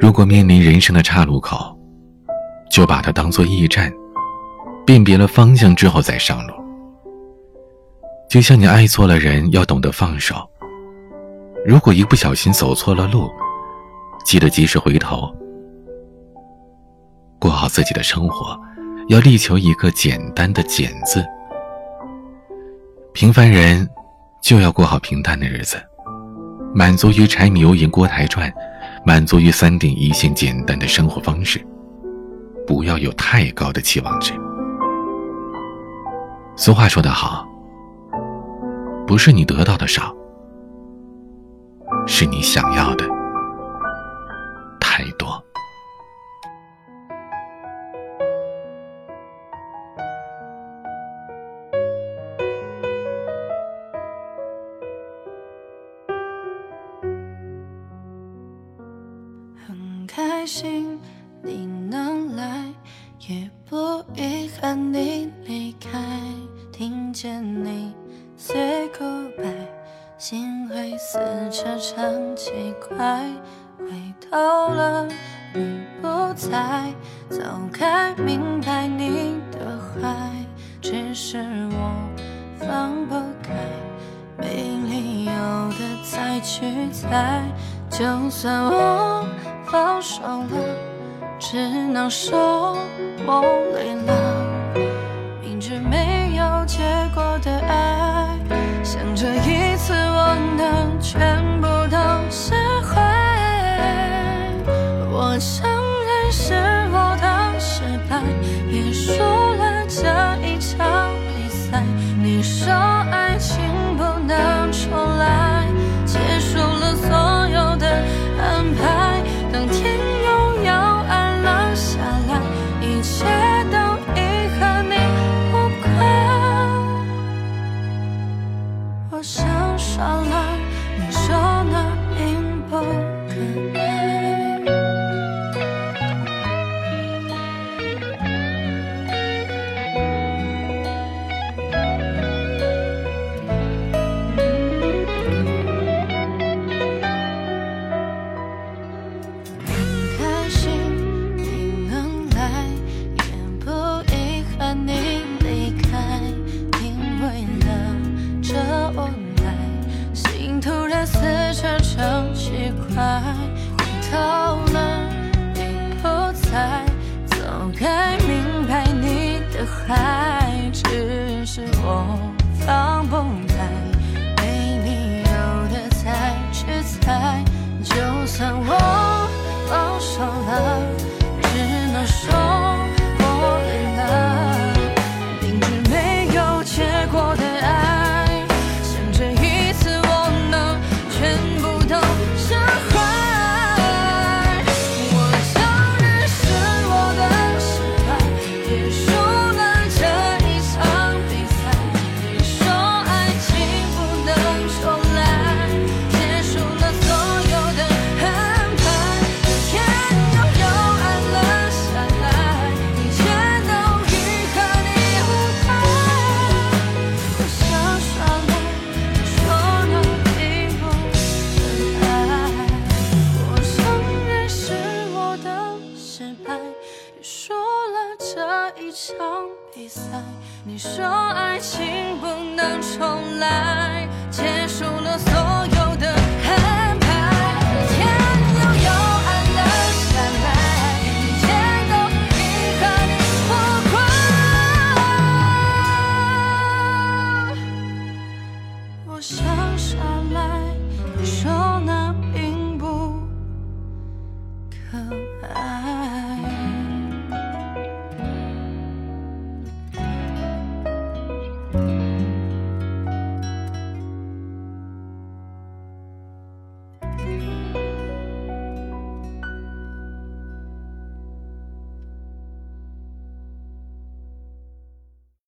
如果面临人生的岔路口，就把它当做驿站，辨别了方向之后再上路。就像你爱错了人，要懂得放手。如果一不小心走错了路，记得及时回头。过好自己的生活，要力求一个简单的“简”字。平凡人就要过好平淡的日子，满足于柴米油盐锅台转，满足于三点一线简单的生活方式，不要有太高的期望值。俗话说得好，不是你得到的少，是你想要的开心你能来，也不遗憾你离开。听见你 say goodbye，心会撕扯成几块。回头了，你不在，早该明白你的坏，只是我放不开，没理由的再去猜。就算我。放手了，只能说我累了。明知没有结果的爱，想这一次我能全部都释怀。我承认是我的失败，也输了这一场比赛。你说放不你说爱情不能重来，结束了所有的安排。天又又暗了下来，一切都已和你无关。我想耍赖，你说那